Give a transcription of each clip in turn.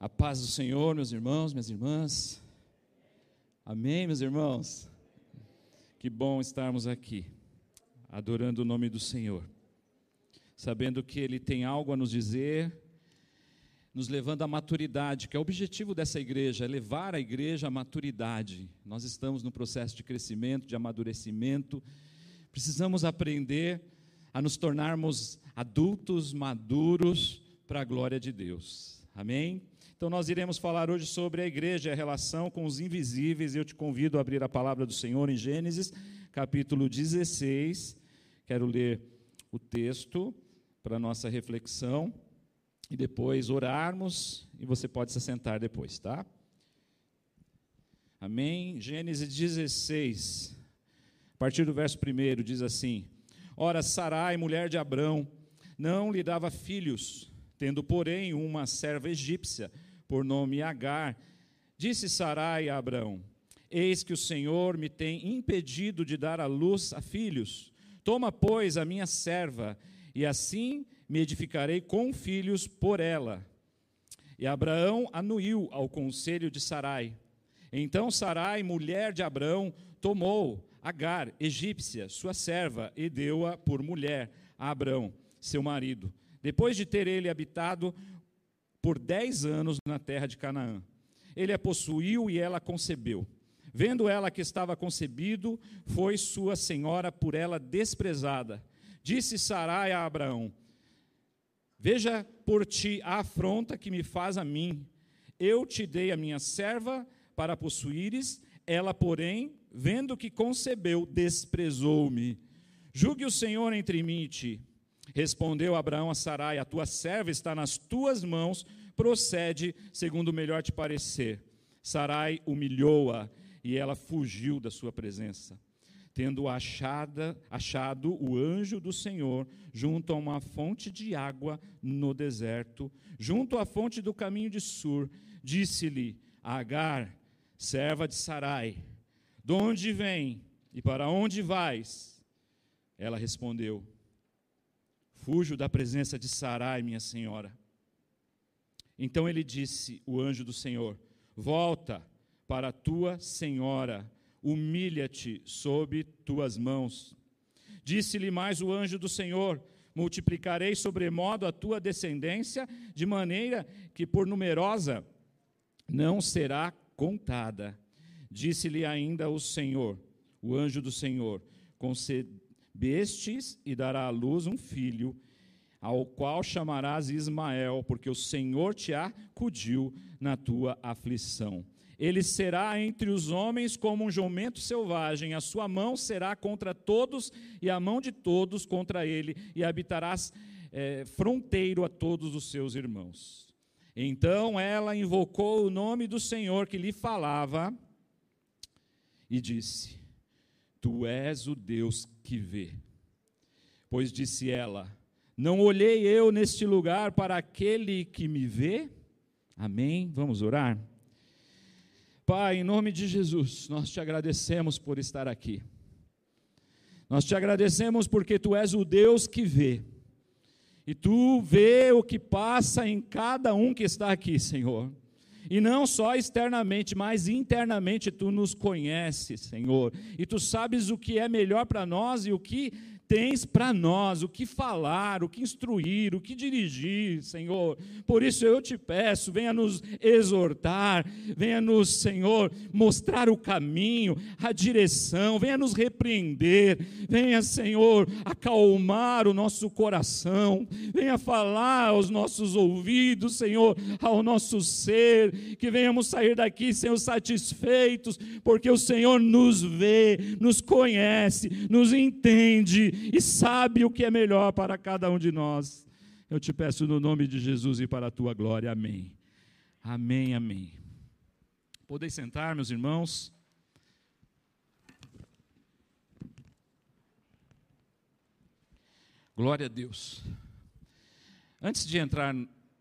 A paz do Senhor, meus irmãos, minhas irmãs. Amém, meus irmãos. Que bom estarmos aqui, adorando o nome do Senhor, sabendo que Ele tem algo a nos dizer, nos levando à maturidade, que é o objetivo dessa igreja, é levar a igreja à maturidade. Nós estamos no processo de crescimento, de amadurecimento, precisamos aprender a nos tornarmos adultos, maduros, para a glória de Deus. Amém? Então, nós iremos falar hoje sobre a igreja, a relação com os invisíveis. Eu te convido a abrir a palavra do Senhor em Gênesis, capítulo 16. Quero ler o texto para nossa reflexão e depois orarmos. E você pode se sentar depois, tá? Amém? Gênesis 16, a partir do verso 1 diz assim: Ora, Sarai, mulher de Abrão, não lhe dava filhos, tendo, porém, uma serva egípcia por nome Agar, disse Sarai a Abraão: Eis que o Senhor me tem impedido de dar à luz a filhos. Toma, pois, a minha serva, e assim me edificarei com filhos por ela. E Abraão anuiu ao conselho de Sarai. Então Sarai, mulher de Abraão, tomou Agar, egípcia, sua serva, e deu-a por mulher a Abraão, seu marido. Depois de ter ele habitado por dez anos na terra de Canaã. Ele a possuiu e ela concebeu. Vendo ela que estava concebido, foi sua senhora por ela desprezada. Disse Sarai a Abraão: Veja por ti a afronta que me faz a mim. Eu te dei a minha serva para possuíres, ela, porém, vendo que concebeu, desprezou-me. Julgue o Senhor entre mim e ti. Respondeu Abraão a Sarai: A tua serva está nas tuas mãos, procede segundo o melhor te parecer. Sarai humilhou-a e ela fugiu da sua presença. Tendo achada, achado o anjo do Senhor junto a uma fonte de água no deserto, junto à fonte do caminho de Sur, disse-lhe: Agar, serva de Sarai, de onde vem e para onde vais? Ela respondeu: Fujo da presença de Sarai, minha senhora. Então ele disse, o anjo do Senhor: Volta para a tua senhora, humilha-te sob tuas mãos. Disse-lhe mais o anjo do Senhor: Multiplicarei sobremodo a tua descendência, de maneira que por numerosa não será contada. Disse-lhe ainda o Senhor, o anjo do Senhor: Concede bestes e dará à luz um filho, ao qual chamarás Ismael, porque o Senhor te acudiu na tua aflição. Ele será entre os homens como um jumento selvagem, a sua mão será contra todos e a mão de todos contra ele, e habitarás é, fronteiro a todos os seus irmãos. Então ela invocou o nome do Senhor que lhe falava e disse: Tu és o Deus que vê. Pois disse ela: Não olhei eu neste lugar para aquele que me vê? Amém? Vamos orar? Pai, em nome de Jesus, nós te agradecemos por estar aqui. Nós te agradecemos porque tu és o Deus que vê. E tu vê o que passa em cada um que está aqui, Senhor. E não só externamente, mas internamente tu nos conheces, Senhor. E tu sabes o que é melhor para nós e o que tens para nós, o que falar, o que instruir, o que dirigir, Senhor. Por isso eu te peço, venha nos exortar, venha nos, Senhor, mostrar o caminho, a direção, venha nos repreender, venha, Senhor, acalmar o nosso coração, venha falar aos nossos ouvidos, Senhor, ao nosso ser, que venhamos sair daqui, Senhor, satisfeitos, porque o Senhor nos vê, nos conhece, nos entende e sabe o que é melhor para cada um de nós. Eu te peço no nome de Jesus e para a tua glória. Amém. Amém, amém. Podeis sentar, meus irmãos. Glória a Deus. Antes de entrar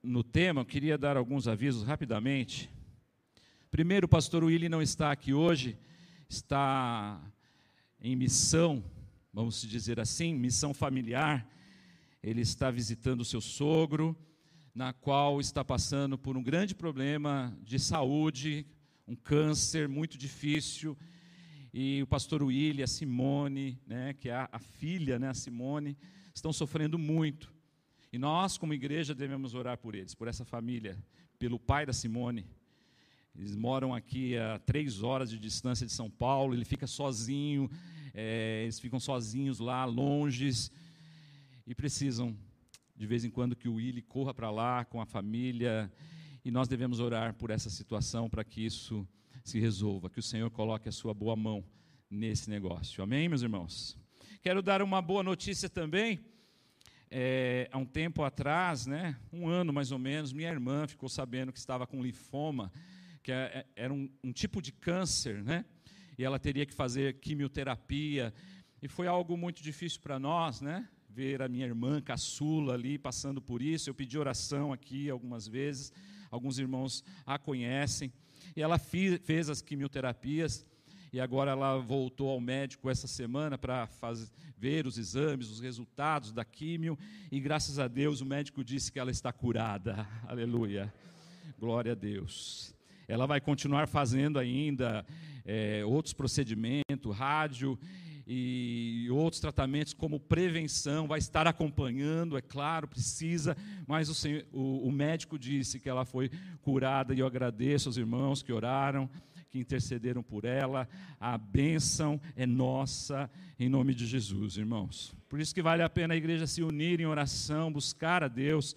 no tema, eu queria dar alguns avisos rapidamente. Primeiro, o pastor Willy não está aqui hoje, está em missão vamos dizer assim, missão familiar. Ele está visitando o seu sogro na qual está passando por um grande problema de saúde, um câncer muito difícil. E o pastor William, a Simone, né, que é a, filha, né, a Simone, estão sofrendo muito. E nós, como igreja, devemos orar por eles, por essa família, pelo pai da Simone. Eles moram aqui a três horas de distância de São Paulo, ele fica sozinho, é, eles ficam sozinhos lá, longes, e precisam, de vez em quando, que o Willy corra para lá com a família, e nós devemos orar por essa situação para que isso se resolva, que o Senhor coloque a sua boa mão nesse negócio. Amém, meus irmãos? Quero dar uma boa notícia também. É, há um tempo atrás, né, um ano mais ou menos, minha irmã ficou sabendo que estava com linfoma, que é, é, era um, um tipo de câncer, né? E ela teria que fazer quimioterapia. E foi algo muito difícil para nós, né? Ver a minha irmã caçula ali passando por isso. Eu pedi oração aqui algumas vezes, alguns irmãos a conhecem. E ela fez as quimioterapias e agora ela voltou ao médico essa semana para ver os exames, os resultados da químio, e graças a Deus o médico disse que ela está curada. Aleluia. Glória a Deus. Ela vai continuar fazendo ainda é, outros procedimentos, rádio e outros tratamentos como prevenção, vai estar acompanhando, é claro, precisa, mas o, senhor, o, o médico disse que ela foi curada e eu agradeço aos irmãos que oraram que intercederam por ela. A bênção é nossa em nome de Jesus, irmãos. Por isso que vale a pena a igreja se unir em oração, buscar a Deus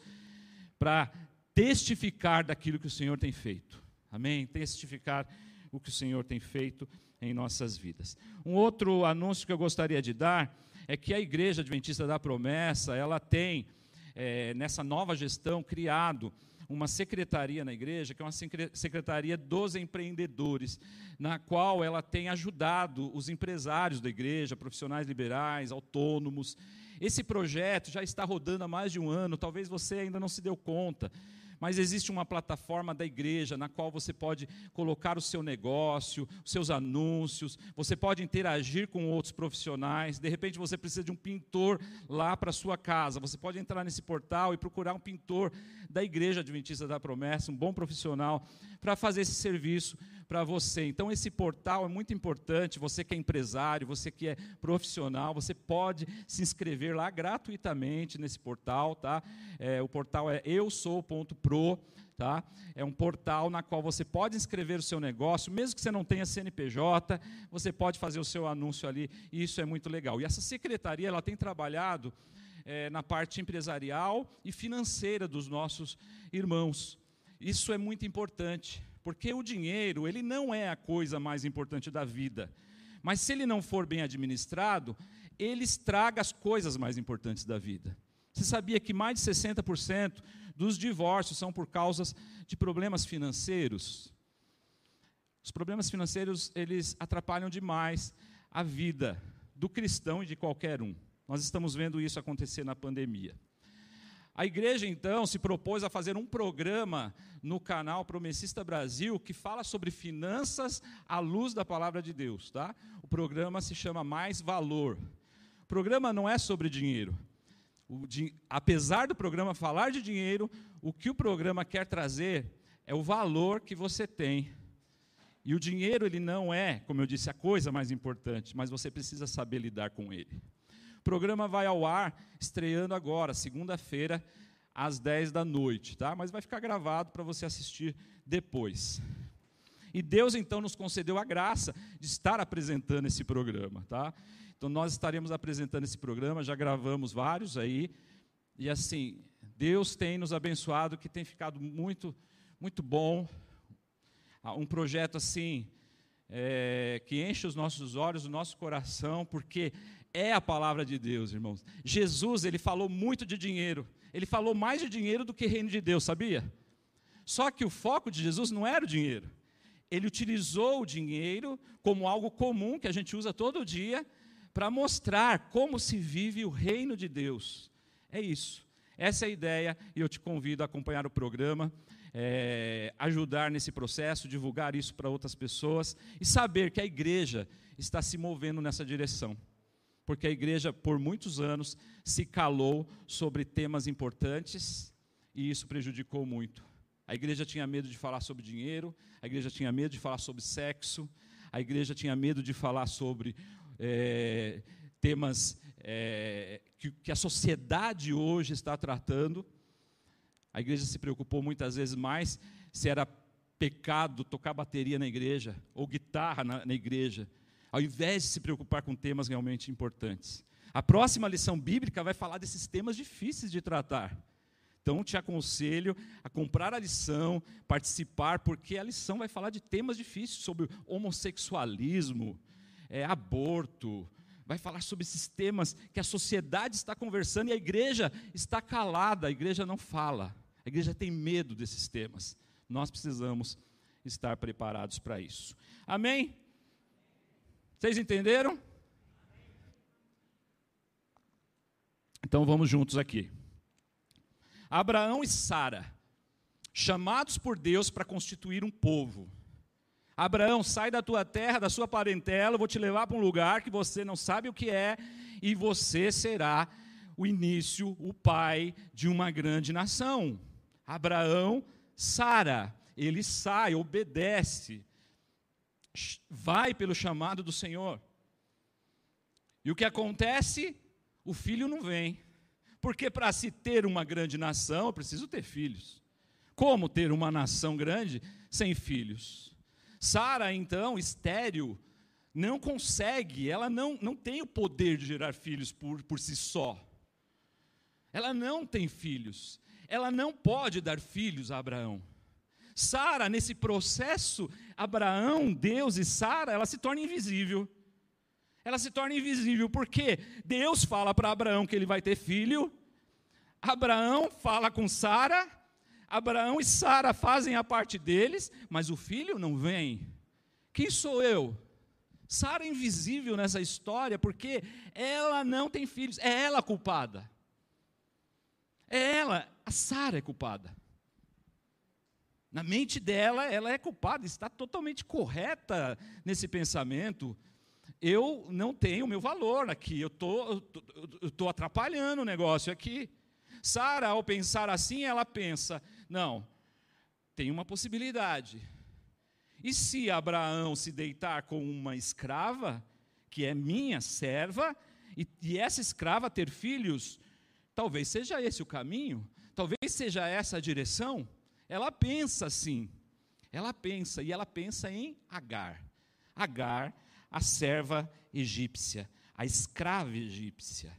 para testificar daquilo que o Senhor tem feito. Amém? Testificar o que o Senhor tem feito em nossas vidas. Um outro anúncio que eu gostaria de dar é que a Igreja Adventista da Promessa, ela tem, é, nessa nova gestão, criado uma secretaria na igreja, que é uma secretaria dos empreendedores, na qual ela tem ajudado os empresários da igreja, profissionais liberais, autônomos. Esse projeto já está rodando há mais de um ano, talvez você ainda não se deu conta mas existe uma plataforma da igreja na qual você pode colocar o seu negócio, os seus anúncios, você pode interagir com outros profissionais. De repente você precisa de um pintor lá para sua casa. Você pode entrar nesse portal e procurar um pintor da Igreja Adventista da Promessa, um bom profissional, para fazer esse serviço para você. Então, esse portal é muito importante. Você que é empresário, você que é profissional, você pode se inscrever lá gratuitamente nesse portal. Tá? É, o portal é eusou.pro. Tá? É um portal na qual você pode inscrever o seu negócio, mesmo que você não tenha CNPJ, você pode fazer o seu anúncio ali, e isso é muito legal. E essa secretaria ela tem trabalhado é, na parte empresarial e financeira dos nossos irmãos. Isso é muito importante. Porque o dinheiro, ele não é a coisa mais importante da vida. Mas se ele não for bem administrado, ele estraga as coisas mais importantes da vida. Você sabia que mais de 60% dos divórcios são por causas de problemas financeiros? Os problemas financeiros, eles atrapalham demais a vida do cristão e de qualquer um. Nós estamos vendo isso acontecer na pandemia. A igreja, então, se propôs a fazer um programa no canal Promessista Brasil que fala sobre finanças à luz da palavra de Deus. Tá? O programa se chama Mais Valor. O programa não é sobre dinheiro. Di... Apesar do programa falar de dinheiro, o que o programa quer trazer é o valor que você tem. E o dinheiro, ele não é, como eu disse, a coisa mais importante, mas você precisa saber lidar com ele. O programa vai ao ar estreando agora, segunda-feira, às 10 da noite, tá? Mas vai ficar gravado para você assistir depois. E Deus então nos concedeu a graça de estar apresentando esse programa, tá? Então nós estaremos apresentando esse programa, já gravamos vários aí. E assim, Deus tem nos abençoado que tem ficado muito muito bom. Ah, um projeto assim, é, que enche os nossos olhos, o nosso coração, porque é a palavra de Deus, irmãos. Jesus, ele falou muito de dinheiro. Ele falou mais de dinheiro do que reino de Deus, sabia? Só que o foco de Jesus não era o dinheiro. Ele utilizou o dinheiro como algo comum que a gente usa todo dia para mostrar como se vive o reino de Deus. É isso. Essa é a ideia e eu te convido a acompanhar o programa, é, ajudar nesse processo, divulgar isso para outras pessoas e saber que a igreja está se movendo nessa direção porque a igreja, por muitos anos, se calou sobre temas importantes e isso prejudicou muito. A igreja tinha medo de falar sobre dinheiro, a igreja tinha medo de falar sobre sexo, a igreja tinha medo de falar sobre é, temas é, que, que a sociedade hoje está tratando. A igreja se preocupou muitas vezes mais se era pecado tocar bateria na igreja ou guitarra na, na igreja, ao invés de se preocupar com temas realmente importantes. A próxima lição bíblica vai falar desses temas difíceis de tratar. Então, te aconselho a comprar a lição, participar, porque a lição vai falar de temas difíceis sobre homossexualismo, é, aborto, vai falar sobre esses temas que a sociedade está conversando e a igreja está calada, a igreja não fala, a igreja tem medo desses temas. Nós precisamos estar preparados para isso. Amém? Vocês entenderam? Então vamos juntos aqui. Abraão e Sara, chamados por Deus para constituir um povo. Abraão, sai da tua terra, da sua parentela, eu vou te levar para um lugar que você não sabe o que é, e você será o início, o pai de uma grande nação. Abraão, Sara, ele sai, obedece, vai pelo chamado do Senhor. E o que acontece? O filho não vem. Porque para se ter uma grande nação, eu preciso ter filhos. Como ter uma nação grande sem filhos? Sara, então, estéril, não consegue, ela não, não tem o poder de gerar filhos por, por si só. Ela não tem filhos. Ela não pode dar filhos a Abraão. Sara, nesse processo, Abraão, Deus e Sara, ela se torna invisível ela se torna invisível, porque Deus fala para Abraão que ele vai ter filho, Abraão fala com Sara, Abraão e Sara fazem a parte deles, mas o filho não vem. Quem sou eu? Sara é invisível nessa história, porque ela não tem filhos, é ela culpada. É ela, a Sara é culpada. Na mente dela, ela é culpada, está totalmente correta nesse pensamento eu não tenho o meu valor aqui, eu tô, estou atrapalhando o negócio aqui. Sara, ao pensar assim, ela pensa: não, tem uma possibilidade. E se Abraão se deitar com uma escrava, que é minha serva, e, e essa escrava ter filhos, talvez seja esse o caminho, talvez seja essa a direção. Ela pensa assim, ela pensa, e ela pensa em Agar. Agar a serva egípcia, a escrava egípcia.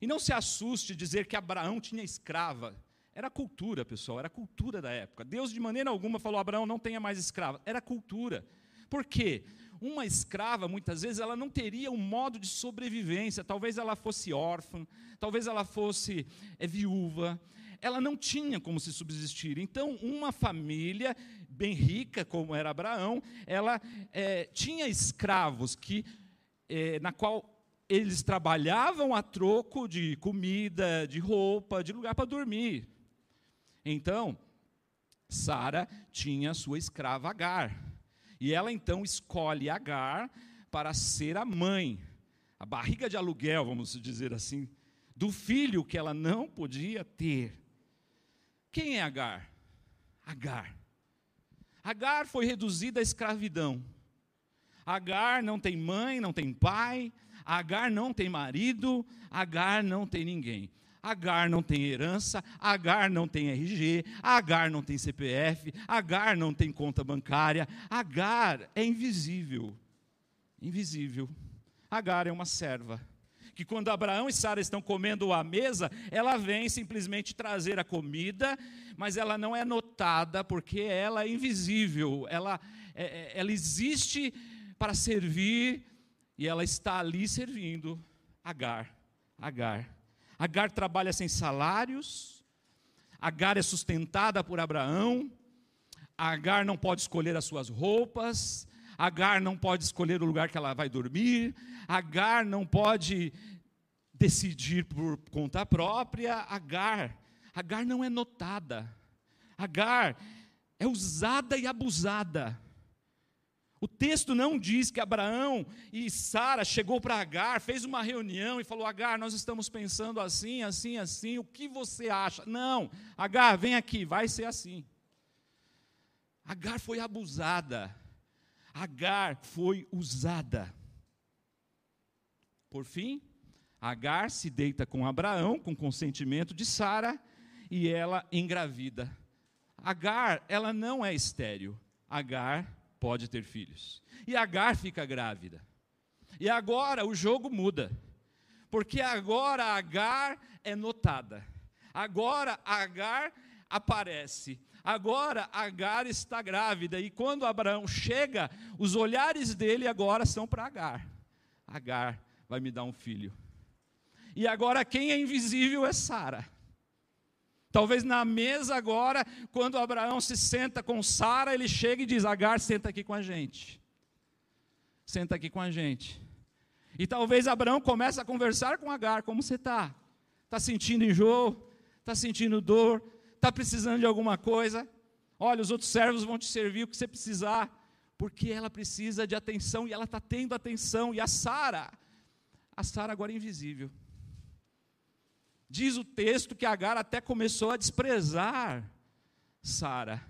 E não se assuste dizer que Abraão tinha escrava. Era cultura, pessoal, era cultura da época. Deus, de maneira alguma, falou: Abraão, não tenha mais escrava. Era cultura. Por quê? Uma escrava, muitas vezes, ela não teria um modo de sobrevivência. Talvez ela fosse órfã, talvez ela fosse é, viúva. Ela não tinha como se subsistir. Então, uma família bem rica, como era Abraão, ela é, tinha escravos que, é, na qual eles trabalhavam a troco de comida, de roupa, de lugar para dormir. Então, Sara tinha sua escrava Agar. E ela então escolhe Agar para ser a mãe, a barriga de aluguel, vamos dizer assim, do filho que ela não podia ter. Quem é Agar? Agar Agar foi reduzida à escravidão. Agar não tem mãe, não tem pai, Agar não tem marido, Agar não tem ninguém. Agar não tem herança, Agar não tem RG, Agar não tem CPF, Agar não tem conta bancária, Agar é invisível. Invisível. Agar é uma serva que quando Abraão e Sara estão comendo à mesa, ela vem simplesmente trazer a comida, mas ela não é notada porque ela é invisível, ela, é, é, ela existe para servir e ela está ali servindo Agar. Agar. Agar trabalha sem salários, Agar é sustentada por Abraão, Agar não pode escolher as suas roupas, Agar não pode escolher o lugar que ela vai dormir, Agar não pode decidir por conta própria. Agar, Agar não é notada. Agar é usada e abusada. O texto não diz que Abraão e Sara chegou para Agar, fez uma reunião e falou: Agar, nós estamos pensando assim, assim, assim, o que você acha? Não, Agar, vem aqui, vai ser assim. Agar foi abusada, Agar foi usada. Por fim, Agar se deita com Abraão, com consentimento de Sara, e ela engravida. Agar, ela não é estéril. Agar pode ter filhos. E Agar fica grávida. E agora o jogo muda. Porque agora Agar é notada. Agora Agar aparece. Agora Agar está grávida. E quando Abraão chega, os olhares dele agora são para Agar. Agar vai me dar um filho. E agora quem é invisível é Sara. Talvez na mesa agora, quando Abraão se senta com Sara, ele chega e diz: Agar, senta aqui com a gente. Senta aqui com a gente. E talvez Abraão comece a conversar com Agar: Como você está? Está sentindo enjoo? Está sentindo dor? Está precisando de alguma coisa? Olha, os outros servos vão te servir o que você precisar, porque ela precisa de atenção e ela está tendo atenção. E a Sara, a Sara agora é invisível. Diz o texto que Agar até começou a desprezar Sara.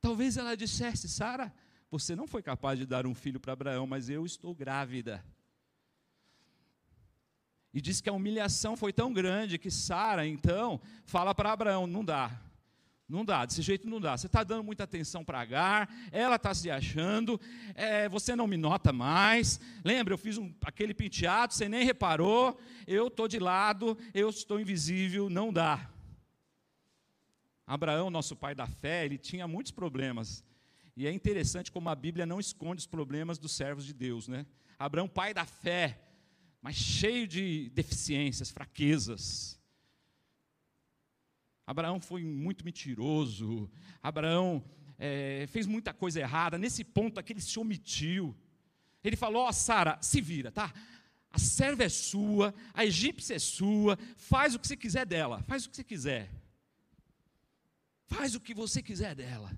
Talvez ela dissesse: Sara, você não foi capaz de dar um filho para Abraão, mas eu estou grávida. E diz que a humilhação foi tão grande que Sara, então, fala para Abraão: não dá, não dá, desse jeito não dá. Você está dando muita atenção para Agar, ela está se achando, é, você não me nota mais. Lembra, eu fiz um, aquele penteado, você nem reparou, eu estou de lado, eu estou invisível, não dá. Abraão, nosso pai da fé, ele tinha muitos problemas. E é interessante como a Bíblia não esconde os problemas dos servos de Deus, né? Abraão, pai da fé, mas cheio de deficiências, fraquezas. Abraão foi muito mentiroso. Abraão é, fez muita coisa errada. Nesse ponto aqui ele se omitiu. Ele falou: Ó, oh, Sara, se vira, tá? A serva é sua, a egípcia é sua, faz o que você quiser dela, faz o que você quiser. Faz o que você quiser dela.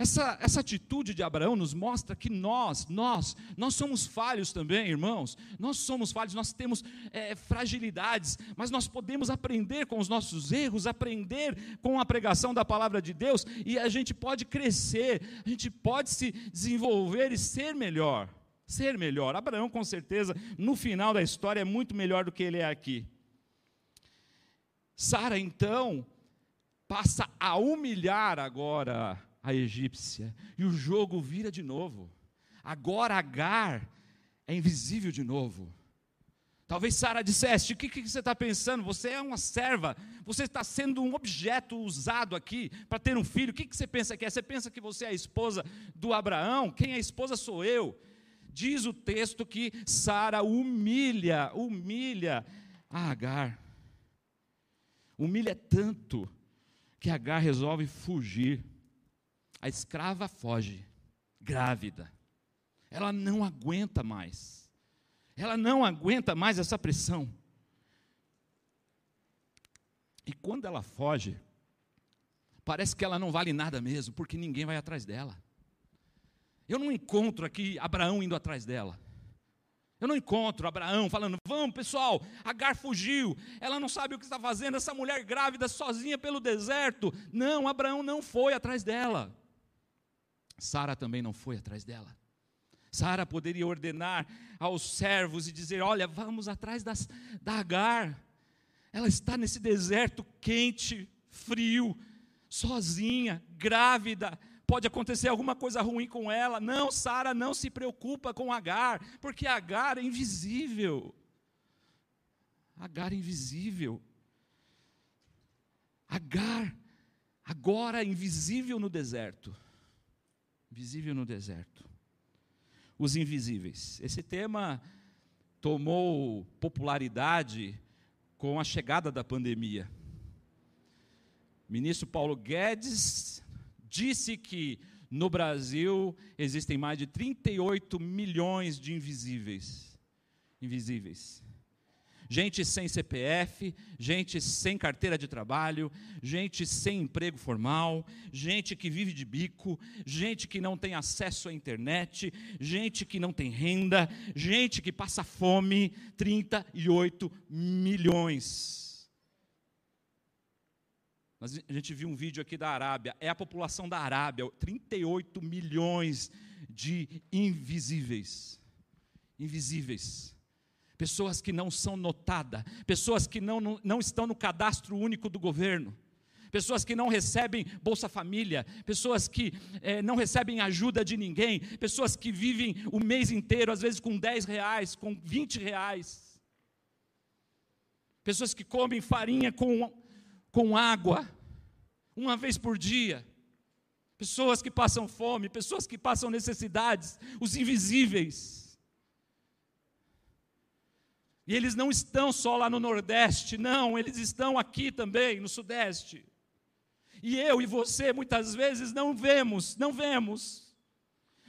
Essa, essa atitude de Abraão nos mostra que nós, nós, nós somos falhos também, irmãos. Nós somos falhos, nós temos é, fragilidades, mas nós podemos aprender com os nossos erros, aprender com a pregação da palavra de Deus, e a gente pode crescer, a gente pode se desenvolver e ser melhor. Ser melhor. Abraão, com certeza, no final da história, é muito melhor do que ele é aqui. Sara, então, passa a humilhar agora a egípcia. E o jogo vira de novo. Agora Agar é invisível de novo. Talvez Sara dissesse: O que, que você está pensando? Você é uma serva, você está sendo um objeto usado aqui para ter um filho. O que, que você pensa que é? Você pensa que você é a esposa do Abraão? Quem é a esposa sou eu. Diz o texto que Sara humilha, humilha a Agar. Humilha tanto que Agar resolve fugir. A escrava foge, grávida. Ela não aguenta mais. Ela não aguenta mais essa pressão. E quando ela foge, parece que ela não vale nada mesmo, porque ninguém vai atrás dela. Eu não encontro aqui Abraão indo atrás dela. Eu não encontro Abraão falando, vamos pessoal, Agar fugiu, ela não sabe o que está fazendo, essa mulher grávida sozinha pelo deserto. Não, Abraão não foi atrás dela. Sara também não foi atrás dela. Sara poderia ordenar aos servos e dizer: Olha, vamos atrás das, da Agar. Ela está nesse deserto quente, frio, sozinha, grávida. Pode acontecer alguma coisa ruim com ela. Não, Sara não se preocupa com Agar, porque Agar é invisível. Agar é invisível. Agar, agora invisível no deserto visível no deserto. Os invisíveis. Esse tema tomou popularidade com a chegada da pandemia. O ministro Paulo Guedes disse que no Brasil existem mais de 38 milhões de invisíveis. Invisíveis. Gente sem CPF, gente sem carteira de trabalho, gente sem emprego formal, gente que vive de bico, gente que não tem acesso à internet, gente que não tem renda, gente que passa fome 38 milhões. A gente viu um vídeo aqui da Arábia, é a população da Arábia, 38 milhões de invisíveis. Invisíveis pessoas que não são notadas, pessoas que não, não, não estão no cadastro único do governo, pessoas que não recebem Bolsa Família, pessoas que é, não recebem ajuda de ninguém, pessoas que vivem o mês inteiro, às vezes com 10 reais, com 20 reais, pessoas que comem farinha com, com água, uma vez por dia, pessoas que passam fome, pessoas que passam necessidades, os invisíveis. E eles não estão só lá no Nordeste, não, eles estão aqui também, no Sudeste. E eu e você muitas vezes não vemos, não vemos.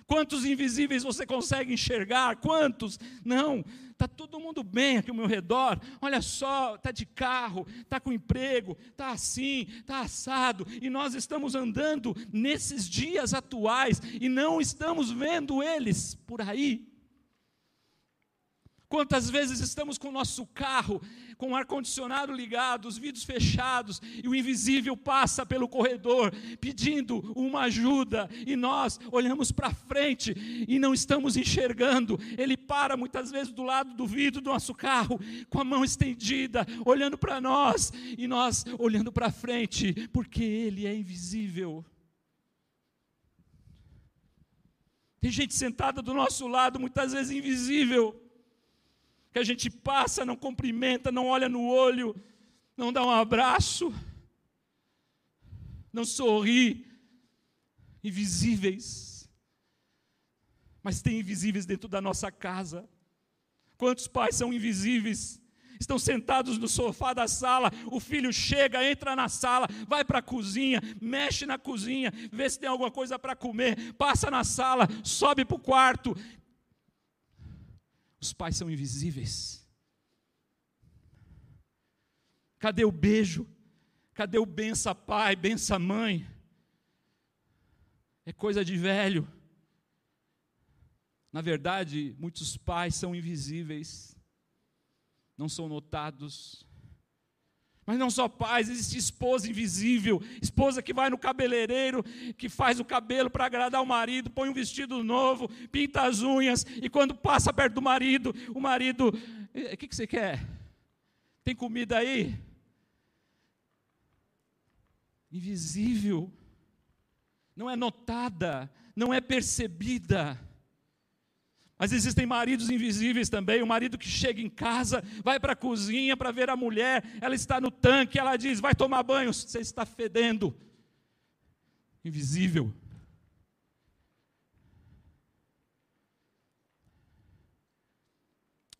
Quantos invisíveis você consegue enxergar? Quantos? Não, está todo mundo bem aqui ao meu redor. Olha só, está de carro, está com emprego, está assim, está assado. E nós estamos andando nesses dias atuais e não estamos vendo eles por aí. Quantas vezes estamos com o nosso carro, com o ar-condicionado ligado, os vidros fechados, e o invisível passa pelo corredor pedindo uma ajuda, e nós olhamos para frente e não estamos enxergando. Ele para muitas vezes do lado do vidro do nosso carro, com a mão estendida, olhando para nós, e nós olhando para frente, porque ele é invisível. Tem gente sentada do nosso lado, muitas vezes invisível que a gente passa, não cumprimenta, não olha no olho, não dá um abraço, não sorri, invisíveis. Mas tem invisíveis dentro da nossa casa. Quantos pais são invisíveis? Estão sentados no sofá da sala, o filho chega, entra na sala, vai para a cozinha, mexe na cozinha, vê se tem alguma coisa para comer, passa na sala, sobe para o quarto, os pais são invisíveis. Cadê o beijo? Cadê o bença pai, bença mãe? É coisa de velho. Na verdade, muitos pais são invisíveis, não são notados, mas não só pais, existe esposa invisível, esposa que vai no cabeleireiro, que faz o cabelo para agradar o marido, põe um vestido novo, pinta as unhas, e quando passa perto do marido, o marido, o que, que você quer? Tem comida aí? Invisível, não é notada, não é percebida. Mas existem maridos invisíveis também. O marido que chega em casa, vai para a cozinha para ver a mulher, ela está no tanque, ela diz: Vai tomar banho, você está fedendo. Invisível.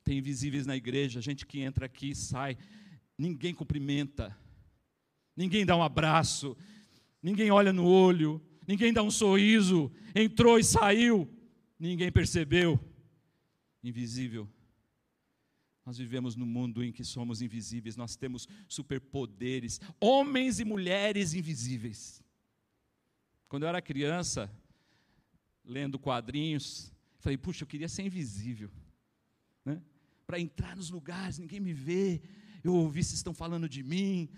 Tem invisíveis na igreja, gente que entra aqui e sai, ninguém cumprimenta, ninguém dá um abraço, ninguém olha no olho, ninguém dá um sorriso, entrou e saiu, ninguém percebeu invisível. Nós vivemos num mundo em que somos invisíveis, nós temos superpoderes, homens e mulheres invisíveis. Quando eu era criança, lendo quadrinhos, falei, puxa, eu queria ser invisível, né? para entrar nos lugares, ninguém me vê, eu ouvi se estão falando de mim.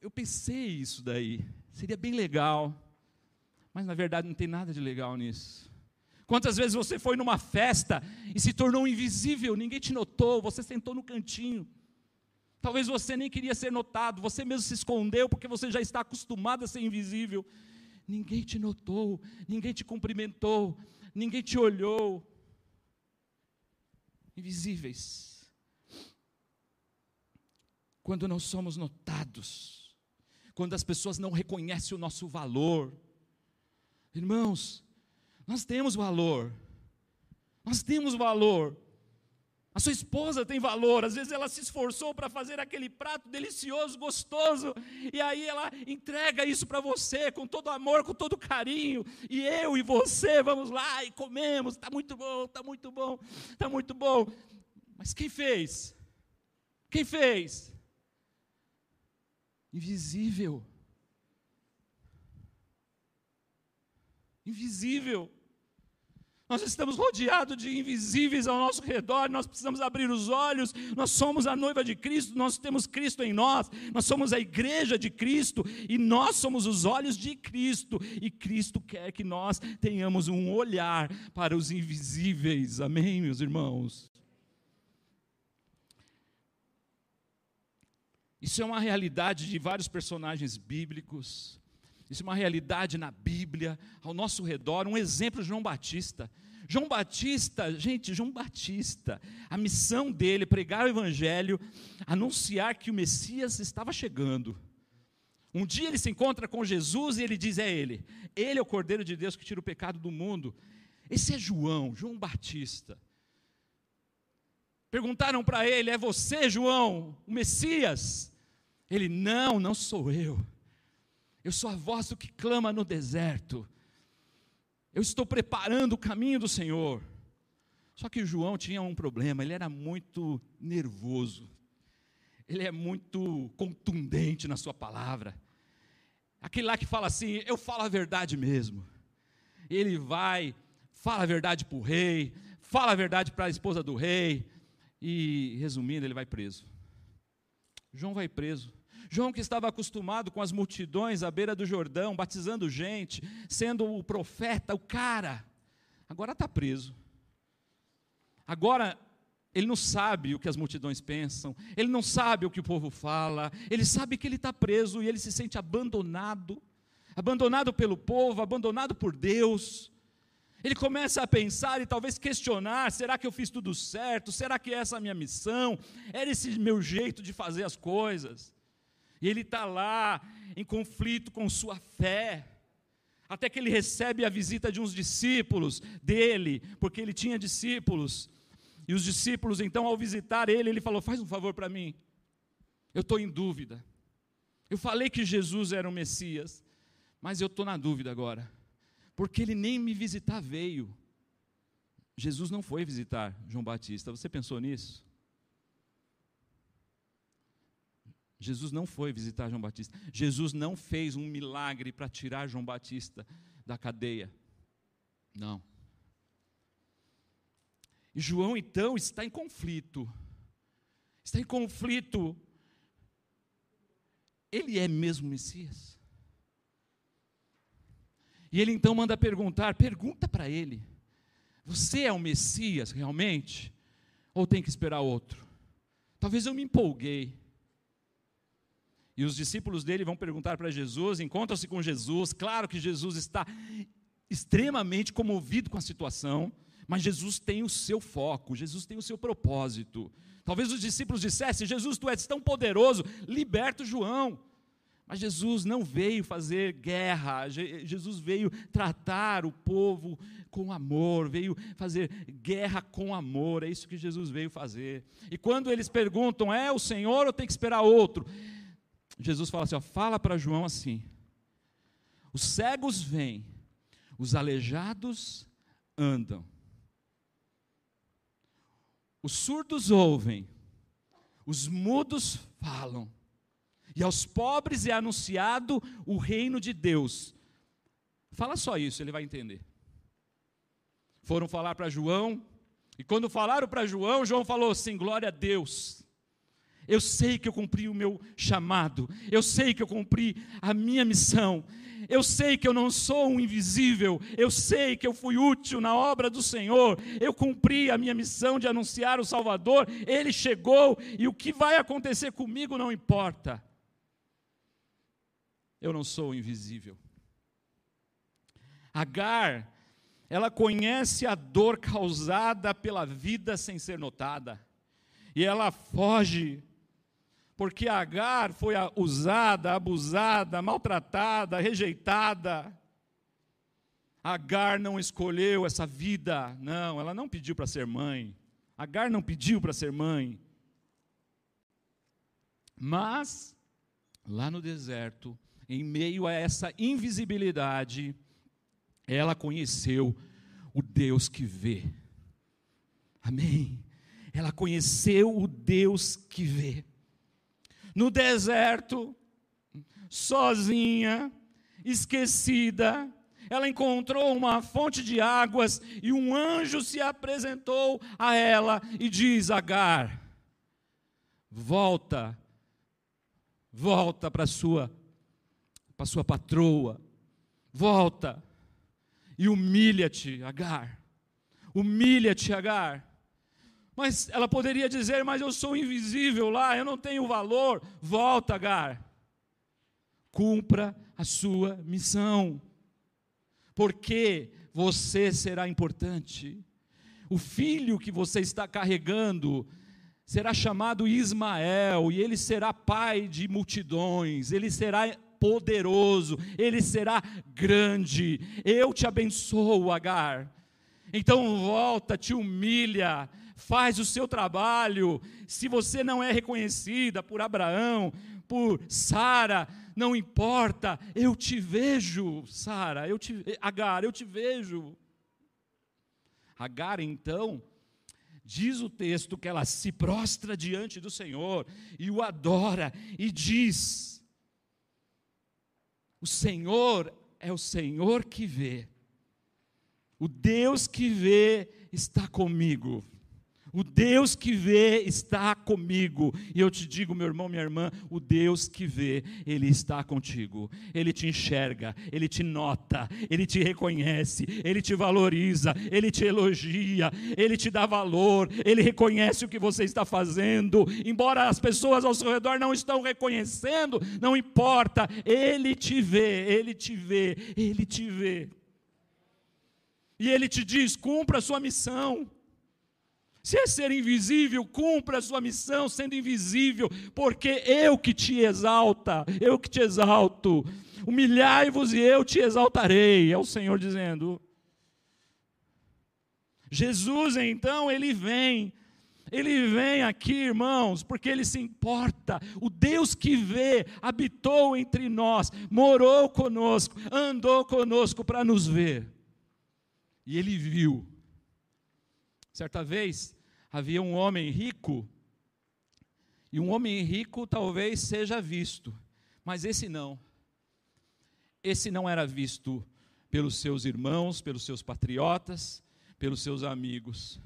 Eu pensei isso daí, seria bem legal, mas na verdade não tem nada de legal nisso. Quantas vezes você foi numa festa e se tornou invisível, ninguém te notou, você sentou no cantinho. Talvez você nem queria ser notado, você mesmo se escondeu porque você já está acostumado a ser invisível. Ninguém te notou, ninguém te cumprimentou, ninguém te olhou. Invisíveis. Quando não somos notados, quando as pessoas não reconhecem o nosso valor. Irmãos, nós temos valor. Nós temos valor. A sua esposa tem valor. Às vezes ela se esforçou para fazer aquele prato delicioso, gostoso, e aí ela entrega isso para você com todo amor, com todo carinho. E eu e você vamos lá e comemos. Está muito bom, está muito bom, está muito bom. Mas quem fez? Quem fez? Invisível. Invisível. Nós estamos rodeados de invisíveis ao nosso redor, nós precisamos abrir os olhos. Nós somos a noiva de Cristo, nós temos Cristo em nós, nós somos a igreja de Cristo e nós somos os olhos de Cristo. E Cristo quer que nós tenhamos um olhar para os invisíveis. Amém, meus irmãos? Isso é uma realidade de vários personagens bíblicos. Isso é uma realidade na Bíblia, ao nosso redor. Um exemplo, João Batista. João Batista, gente, João Batista, a missão dele, pregar o Evangelho, anunciar que o Messias estava chegando. Um dia ele se encontra com Jesus e ele diz: É ele, ele é o Cordeiro de Deus que tira o pecado do mundo. Esse é João, João Batista. Perguntaram para ele: É você, João, o Messias? Ele: Não, não sou eu. Eu sou a voz do que clama no deserto. Eu estou preparando o caminho do Senhor. Só que João tinha um problema, ele era muito nervoso. Ele é muito contundente na sua palavra. Aquele lá que fala assim, eu falo a verdade mesmo. Ele vai, fala a verdade para o rei, fala a verdade para a esposa do rei, e resumindo, ele vai preso. João vai preso. João, que estava acostumado com as multidões à beira do Jordão, batizando gente, sendo o profeta, o cara, agora está preso. Agora, ele não sabe o que as multidões pensam, ele não sabe o que o povo fala, ele sabe que ele está preso e ele se sente abandonado abandonado pelo povo, abandonado por Deus. Ele começa a pensar e talvez questionar: será que eu fiz tudo certo? Será que essa é a minha missão? Era esse meu jeito de fazer as coisas? E ele está lá em conflito com sua fé, até que ele recebe a visita de uns discípulos dele, porque ele tinha discípulos. E os discípulos, então, ao visitar ele, ele falou: Faz um favor para mim, eu estou em dúvida. Eu falei que Jesus era o Messias, mas eu estou na dúvida agora, porque ele nem me visitar veio. Jesus não foi visitar João Batista, você pensou nisso? Jesus não foi visitar João Batista. Jesus não fez um milagre para tirar João Batista da cadeia. Não. E João então está em conflito. Está em conflito. Ele é mesmo Messias? E ele então manda perguntar, pergunta para ele: Você é o Messias realmente? Ou tem que esperar outro? Talvez eu me empolguei. E os discípulos dele vão perguntar para Jesus, encontram-se com Jesus. Claro que Jesus está extremamente comovido com a situação, mas Jesus tem o seu foco, Jesus tem o seu propósito. Talvez os discípulos dissessem: Jesus, tu és tão poderoso, liberta João. Mas Jesus não veio fazer guerra, Jesus veio tratar o povo com amor, veio fazer guerra com amor, é isso que Jesus veio fazer. E quando eles perguntam, é o Senhor ou tem que esperar outro? Jesus fala assim: ó, fala para João assim: os cegos vêm, os aleijados andam, os surdos ouvem, os mudos falam, e aos pobres é anunciado o reino de Deus. Fala só isso, ele vai entender. Foram falar para João, e quando falaram para João, João falou assim: glória a Deus. Eu sei que eu cumpri o meu chamado. Eu sei que eu cumpri a minha missão. Eu sei que eu não sou um invisível. Eu sei que eu fui útil na obra do Senhor. Eu cumpri a minha missão de anunciar o Salvador. Ele chegou e o que vai acontecer comigo não importa. Eu não sou invisível. Agar, ela conhece a dor causada pela vida sem ser notada. E ela foge porque Agar foi usada, abusada, maltratada, rejeitada. Agar não escolheu essa vida, não, ela não pediu para ser mãe. Agar não pediu para ser mãe. Mas, lá no deserto, em meio a essa invisibilidade, ela conheceu o Deus que vê. Amém. ela conheceu o Deus que vê. No deserto, sozinha, esquecida, ela encontrou uma fonte de águas e um anjo se apresentou a ela e diz: Agar, volta, volta para sua para sua patroa, volta e humilha-te, Agar. Humilha-te, Agar. Mas ela poderia dizer: Mas eu sou invisível lá, eu não tenho valor. Volta, Agar. Cumpra a sua missão, porque você será importante. O filho que você está carregando será chamado Ismael, e ele será pai de multidões, ele será poderoso, ele será grande. Eu te abençoo, Agar. Então volta, te humilha, faz o seu trabalho. Se você não é reconhecida por Abraão, por Sara, não importa, eu te vejo, Sara, eu te Agar, eu te vejo. Agar então diz o texto que ela se prostra diante do Senhor e o adora e diz: O Senhor é o Senhor que vê. O Deus que vê está comigo. O Deus que vê está comigo. E eu te digo, meu irmão, minha irmã, o Deus que vê, Ele está contigo. Ele te enxerga, Ele te nota, Ele te reconhece, Ele te valoriza, Ele te elogia, Ele te dá valor, Ele reconhece o que você está fazendo. Embora as pessoas ao seu redor não estão reconhecendo, não importa, Ele te vê, Ele te vê, Ele te vê. E Ele te diz: cumpra a sua missão. Se é ser invisível, cumpra a sua missão sendo invisível, porque eu que te exalta, eu que te exalto. Humilhai-vos e eu te exaltarei, é o Senhor dizendo. Jesus, então, ele vem, ele vem aqui, irmãos, porque ele se importa. O Deus que vê habitou entre nós, morou conosco, andou conosco para nos ver. E ele viu. Certa vez, havia um homem rico, e um homem rico talvez seja visto, mas esse não. Esse não era visto pelos seus irmãos, pelos seus patriotas, pelos seus amigos.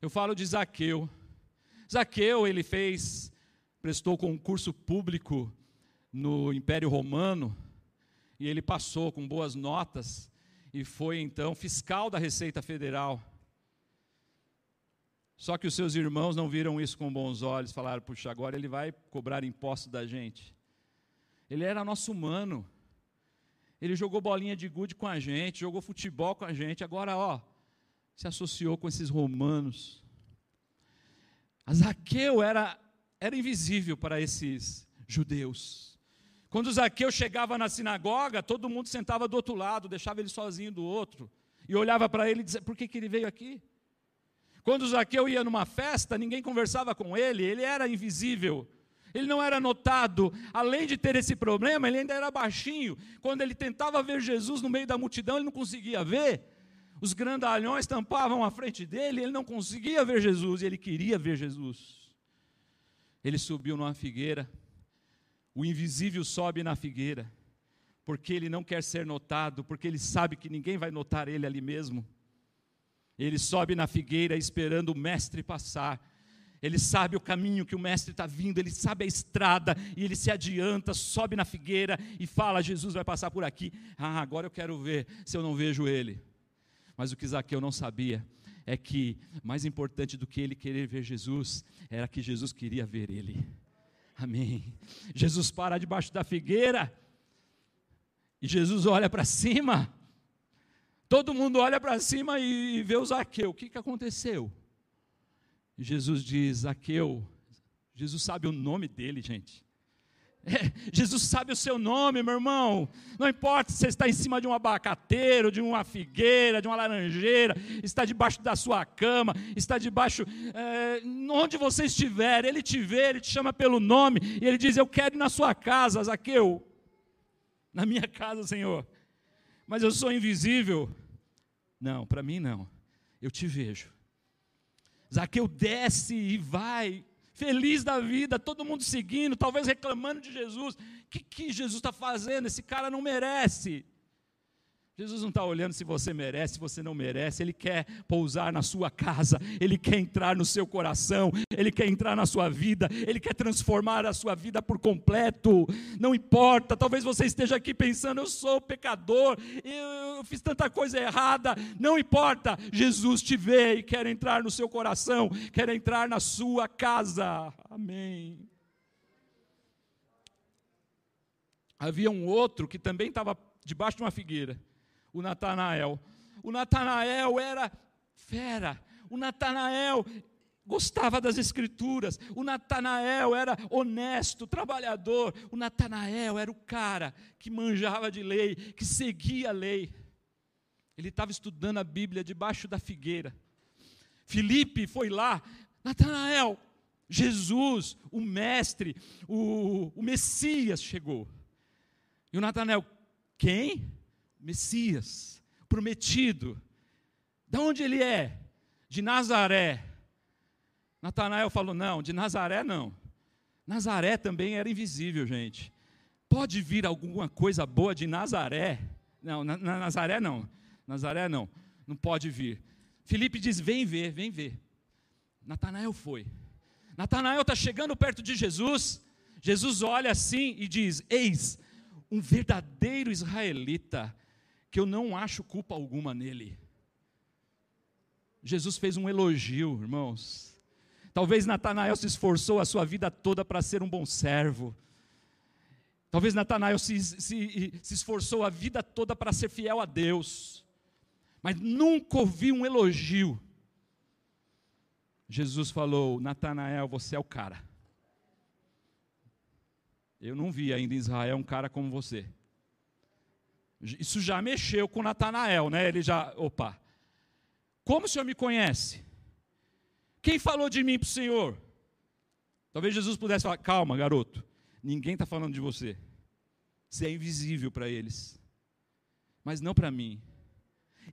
Eu falo de Zaqueu. Zaqueu, ele fez, prestou concurso público no Império Romano, e ele passou com boas notas, e foi então fiscal da Receita Federal. Só que os seus irmãos não viram isso com bons olhos, falaram: puxa, agora ele vai cobrar imposto da gente. Ele era nosso humano. Ele jogou bolinha de gude com a gente, jogou futebol com a gente. Agora, ó, se associou com esses romanos. A Zaqueu era, era invisível para esses judeus. Quando Zaqueu chegava na sinagoga, todo mundo sentava do outro lado, deixava ele sozinho do outro, e olhava para ele e dizia: por que, que ele veio aqui? Quando Zaqueu ia numa festa, ninguém conversava com ele, ele era invisível. Ele não era notado, além de ter esse problema, ele ainda era baixinho. Quando ele tentava ver Jesus no meio da multidão, ele não conseguia ver. Os grandalhões tampavam a frente dele, ele não conseguia ver Jesus, e ele queria ver Jesus. Ele subiu numa figueira, o invisível sobe na figueira, porque ele não quer ser notado, porque ele sabe que ninguém vai notar ele ali mesmo. Ele sobe na figueira esperando o mestre passar. Ele sabe o caminho que o mestre está vindo, ele sabe a estrada, e ele se adianta, sobe na figueira e fala: Jesus vai passar por aqui. Ah, agora eu quero ver se eu não vejo ele. Mas o que Zaqueu não sabia é que, mais importante do que ele querer ver Jesus, era que Jesus queria ver ele. Amém. Jesus para debaixo da figueira, e Jesus olha para cima, Todo mundo olha para cima e vê o Zaqueu. O que, que aconteceu? Jesus diz: Zaqueu, Jesus sabe o nome dele, gente. É, Jesus sabe o seu nome, meu irmão. Não importa se você está em cima de um abacateiro, de uma figueira, de uma laranjeira, está debaixo da sua cama, está debaixo, é, onde você estiver, Ele te vê, Ele te chama pelo nome, e Ele diz: Eu quero ir na sua casa, Zaqueu. Na minha casa, Senhor mas eu sou invisível. Não, para mim não. Eu te vejo. Zaqueu desce e vai, feliz da vida, todo mundo seguindo, talvez reclamando de Jesus. O que, que Jesus está fazendo? Esse cara não merece. Jesus não está olhando se você merece, se você não merece, Ele quer pousar na sua casa, Ele quer entrar no seu coração, Ele quer entrar na sua vida, Ele quer transformar a sua vida por completo. Não importa, talvez você esteja aqui pensando, eu sou pecador, eu fiz tanta coisa errada, não importa, Jesus te vê e quer entrar no seu coração, quer entrar na sua casa. Amém. Havia um outro que também estava debaixo de uma figueira o Natanael. O Natanael era fera. O Natanael gostava das escrituras. O Natanael era honesto, trabalhador. O Natanael era o cara que manjava de lei, que seguia a lei. Ele estava estudando a Bíblia debaixo da figueira. Felipe foi lá, Natanael, Jesus, o mestre, o, o Messias chegou. E o Natanael, quem? Messias, prometido. De onde ele é? De Nazaré. Natanael falou: não, de Nazaré não. Nazaré também era invisível, gente. Pode vir alguma coisa boa de Nazaré? Não, na, na Nazaré não. Nazaré não. Não pode vir. Felipe diz: vem ver, vem ver. Natanael foi. Natanael está chegando perto de Jesus. Jesus olha assim e diz: Eis, um verdadeiro israelita que eu não acho culpa alguma nele. Jesus fez um elogio, irmãos. Talvez Natanael se esforçou a sua vida toda para ser um bom servo. Talvez Natanael se, se, se esforçou a vida toda para ser fiel a Deus. Mas nunca ouvi um elogio. Jesus falou: Natanael, você é o cara. Eu não vi ainda em Israel um cara como você. Isso já mexeu com Natanael, né? Ele já, opa. Como o senhor me conhece? Quem falou de mim para o senhor? Talvez Jesus pudesse falar: calma, garoto, ninguém está falando de você. Você é invisível para eles, mas não para mim.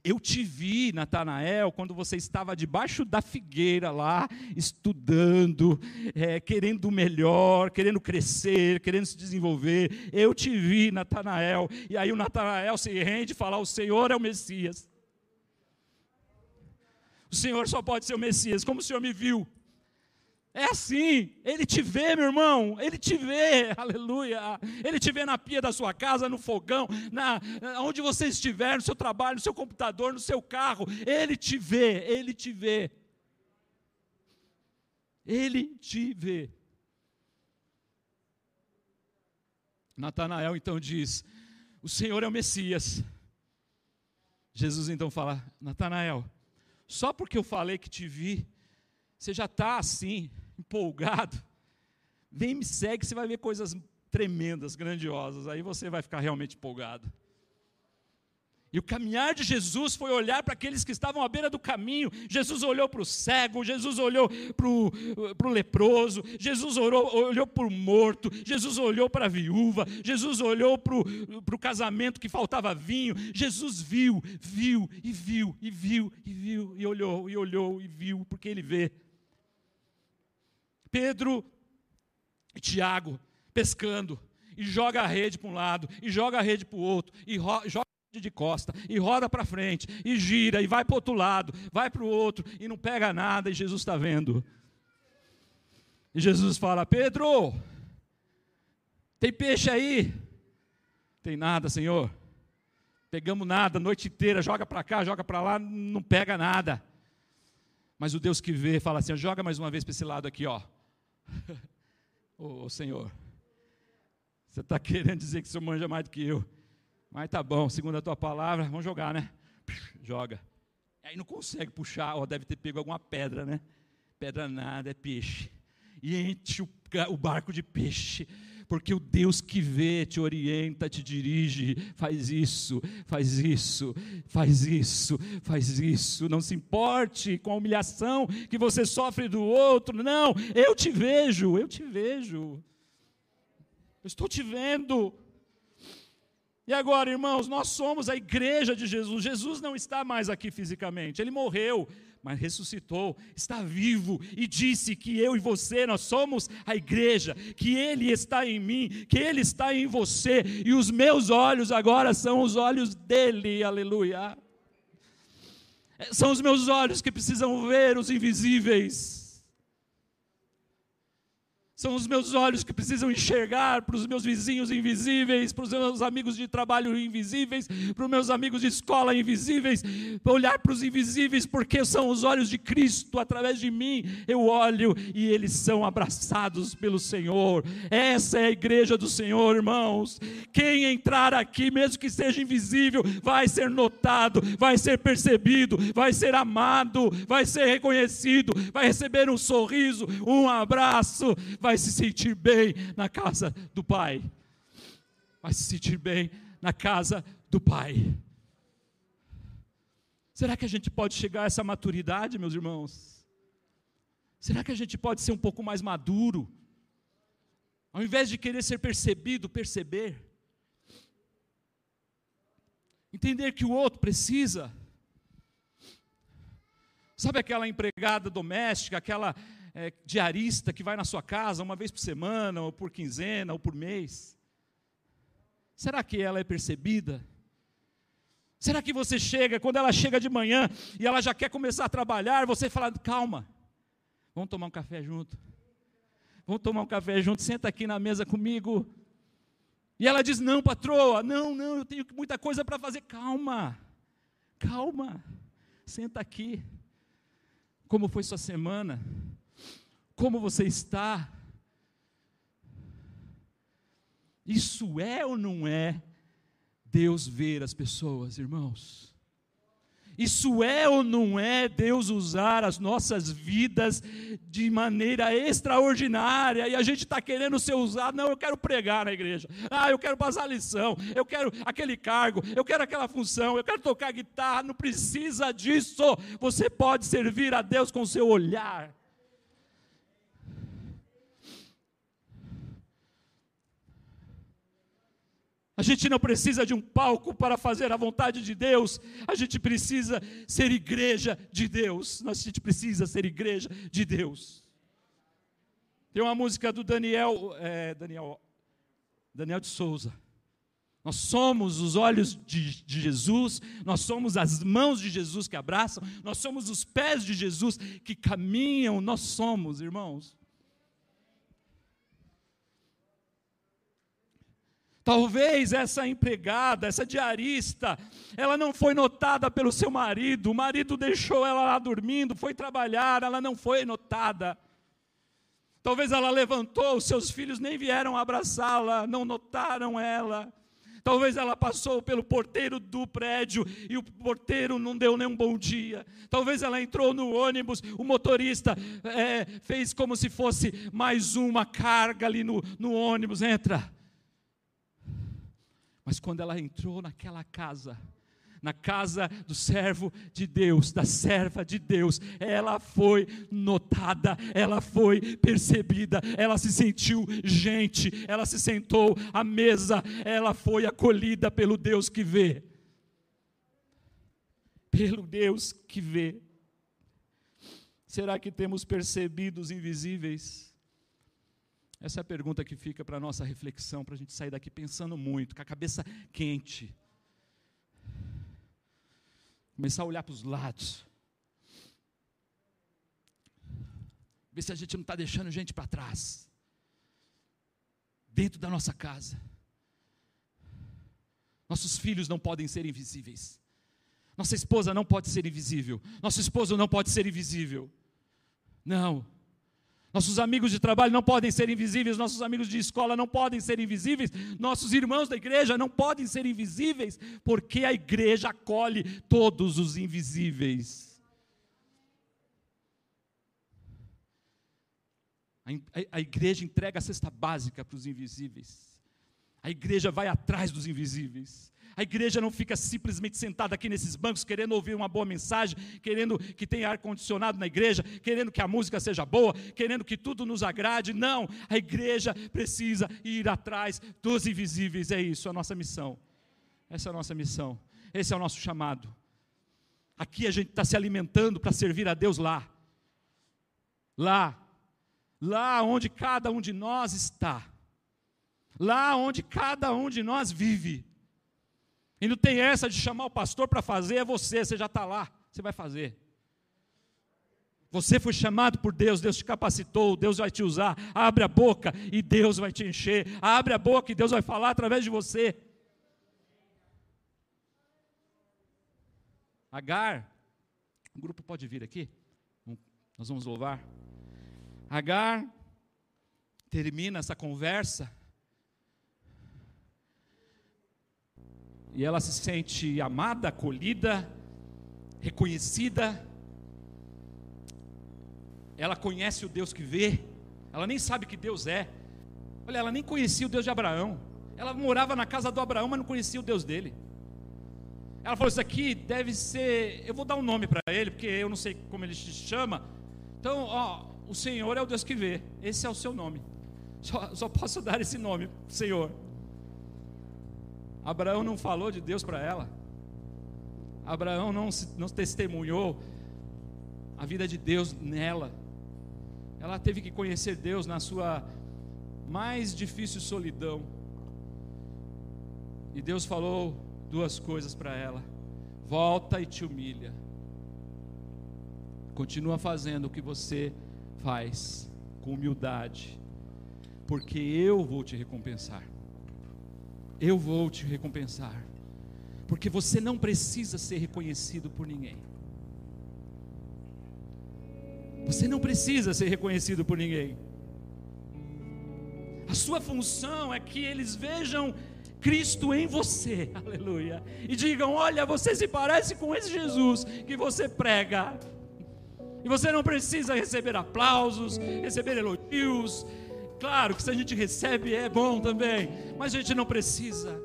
Eu te vi, Natanael, quando você estava debaixo da figueira lá, estudando, é, querendo o melhor, querendo crescer, querendo se desenvolver. Eu te vi, Natanael. E aí o Natanael se rende e fala: O Senhor é o Messias. O Senhor só pode ser o Messias, como o Senhor me viu. É assim, ele te vê, meu irmão, ele te vê, aleluia. Ele te vê na pia da sua casa, no fogão, na onde você estiver, no seu trabalho, no seu computador, no seu carro, ele te vê, ele te vê. Ele te vê. Natanael então diz: O Senhor é o Messias. Jesus então fala: Natanael, só porque eu falei que te vi, você já está assim, empolgado, vem me segue, você vai ver coisas tremendas, grandiosas. Aí você vai ficar realmente empolgado. E o caminhar de Jesus foi olhar para aqueles que estavam à beira do caminho. Jesus olhou para o cego, Jesus olhou para o leproso, Jesus olhou, olhou para o morto, Jesus olhou para a viúva, Jesus olhou para o casamento que faltava vinho. Jesus viu, viu e viu e viu e viu e olhou e olhou e viu, porque ele vê. Pedro e Tiago pescando, e joga a rede para um lado, e joga a rede para o outro, e joga de costa, e roda para frente, e gira, e vai para outro lado, vai para o outro, e não pega nada, e Jesus está vendo. E Jesus fala: Pedro, tem peixe aí? Tem nada, Senhor. Pegamos nada a noite inteira, joga para cá, joga para lá, não pega nada. Mas o Deus que vê fala assim: joga mais uma vez para esse lado aqui, ó. Ô Senhor, você está querendo dizer que o Senhor manja mais do que eu. Mas tá bom, segundo a tua palavra, vamos jogar, né? Joga. Aí não consegue puxar, ó, deve ter pego alguma pedra, né? Pedra nada, é peixe. E enche o, o barco de peixe porque o Deus que vê, te orienta, te dirige, faz isso, faz isso, faz isso, faz isso. Não se importe com a humilhação que você sofre do outro, não, eu te vejo, eu te vejo, eu estou te vendo. E agora, irmãos, nós somos a igreja de Jesus. Jesus não está mais aqui fisicamente, ele morreu, mas ressuscitou, está vivo e disse que eu e você, nós somos a igreja, que Ele está em mim, que Ele está em você, e os meus olhos agora são os olhos dele, aleluia. São os meus olhos que precisam ver os invisíveis. São os meus olhos que precisam enxergar para os meus vizinhos invisíveis, para os meus amigos de trabalho invisíveis, para os meus amigos de escola invisíveis, olhar para os invisíveis, porque são os olhos de Cristo, através de mim eu olho e eles são abraçados pelo Senhor. Essa é a igreja do Senhor, irmãos. Quem entrar aqui, mesmo que seja invisível, vai ser notado, vai ser percebido, vai ser amado, vai ser reconhecido, vai receber um sorriso, um abraço vai se sentir bem na casa do Pai. Vai se sentir bem na casa do Pai. Será que a gente pode chegar a essa maturidade, meus irmãos? Será que a gente pode ser um pouco mais maduro? Ao invés de querer ser percebido, perceber. Entender que o outro precisa. Sabe aquela empregada doméstica, aquela é, diarista que vai na sua casa uma vez por semana, ou por quinzena, ou por mês? Será que ela é percebida? Será que você chega, quando ela chega de manhã e ela já quer começar a trabalhar, você fala: calma, vamos tomar um café junto. Vamos tomar um café junto, senta aqui na mesa comigo. E ela diz: Não, patroa, não, não, eu tenho muita coisa para fazer. Calma, calma, senta aqui. Como foi sua semana? Como você está. Isso é ou não é Deus ver as pessoas, irmãos? Isso é ou não é Deus usar as nossas vidas de maneira extraordinária e a gente está querendo ser usado? Não, eu quero pregar na igreja. Ah, eu quero passar lição. Eu quero aquele cargo. Eu quero aquela função. Eu quero tocar guitarra. Não precisa disso. Você pode servir a Deus com seu olhar. A gente não precisa de um palco para fazer a vontade de Deus, a gente precisa ser igreja de Deus. A gente precisa ser igreja de Deus. Tem uma música do Daniel, é, Daniel, Daniel de Souza. Nós somos os olhos de, de, Jesus, nós somos as mãos de Jesus que abraçam, nós somos os pés de Jesus que caminham, nós somos, irmãos. Talvez essa empregada, essa diarista, ela não foi notada pelo seu marido, o marido deixou ela lá dormindo, foi trabalhar, ela não foi notada. Talvez ela levantou, seus filhos nem vieram abraçá-la, não notaram ela. Talvez ela passou pelo porteiro do prédio e o porteiro não deu nem um bom dia. Talvez ela entrou no ônibus, o motorista é, fez como se fosse mais uma carga ali no, no ônibus. Entra. Mas quando ela entrou naquela casa, na casa do servo de Deus, da serva de Deus, ela foi notada, ela foi percebida, ela se sentiu gente, ela se sentou à mesa, ela foi acolhida pelo Deus que vê. Pelo Deus que vê. Será que temos percebido os invisíveis? Essa é a pergunta que fica para a nossa reflexão, para a gente sair daqui pensando muito, com a cabeça quente. Começar a olhar para os lados. Ver se a gente não está deixando gente para trás. Dentro da nossa casa. Nossos filhos não podem ser invisíveis. Nossa esposa não pode ser invisível. Nosso esposo não pode ser invisível. Não. Nossos amigos de trabalho não podem ser invisíveis, nossos amigos de escola não podem ser invisíveis, nossos irmãos da igreja não podem ser invisíveis, porque a igreja acolhe todos os invisíveis. A, igreja entrega a cesta básica para os invisíveis. A igreja vai atrás dos invisíveis. A igreja não fica simplesmente sentada aqui nesses bancos querendo ouvir uma boa mensagem, querendo que tenha ar-condicionado na igreja, querendo que a música seja boa, querendo que tudo nos agrade. Não, a igreja precisa ir atrás dos invisíveis, é isso, a nossa missão. Essa é a nossa missão, esse é o nosso chamado. Aqui a gente está se alimentando para servir a Deus lá. Lá, lá onde cada um de nós está, lá onde cada um de nós vive. E não tem essa de chamar o pastor para fazer, é você, você já está lá, você vai fazer. Você foi chamado por Deus, Deus te capacitou, Deus vai te usar. Abre a boca e Deus vai te encher. Abre a boca e Deus vai falar através de você. Agar, o grupo pode vir aqui, nós vamos louvar. Agar termina essa conversa e ela se sente amada, acolhida, reconhecida. Ela conhece o Deus que vê, ela nem sabe que Deus é. Olha, ela nem conhecia o Deus de Abraão. Ela morava na casa do Abraão, mas não conhecia o Deus dele. Ela falou: Isso aqui deve ser. Eu vou dar um nome para ele, porque eu não sei como ele se chama. Então, ó, o Senhor é o Deus que vê. Esse é o seu nome. Só, só posso dar esse nome, Senhor. Abraão não falou de Deus para ela. Abraão não, não testemunhou a vida de Deus nela. Ela teve que conhecer Deus na sua mais difícil solidão. E Deus falou duas coisas para ela: volta e te humilha. Continua fazendo o que você faz com humildade, porque eu vou te recompensar. Eu vou te recompensar, porque você não precisa ser reconhecido por ninguém. Você não precisa ser reconhecido por ninguém. A sua função é que eles vejam Cristo em você, aleluia, e digam: Olha, você se parece com esse Jesus que você prega. E você não precisa receber aplausos, receber elogios. Claro que se a gente recebe é bom também, mas a gente não precisa.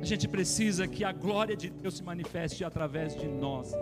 A gente precisa que a glória de Deus se manifeste através de nós.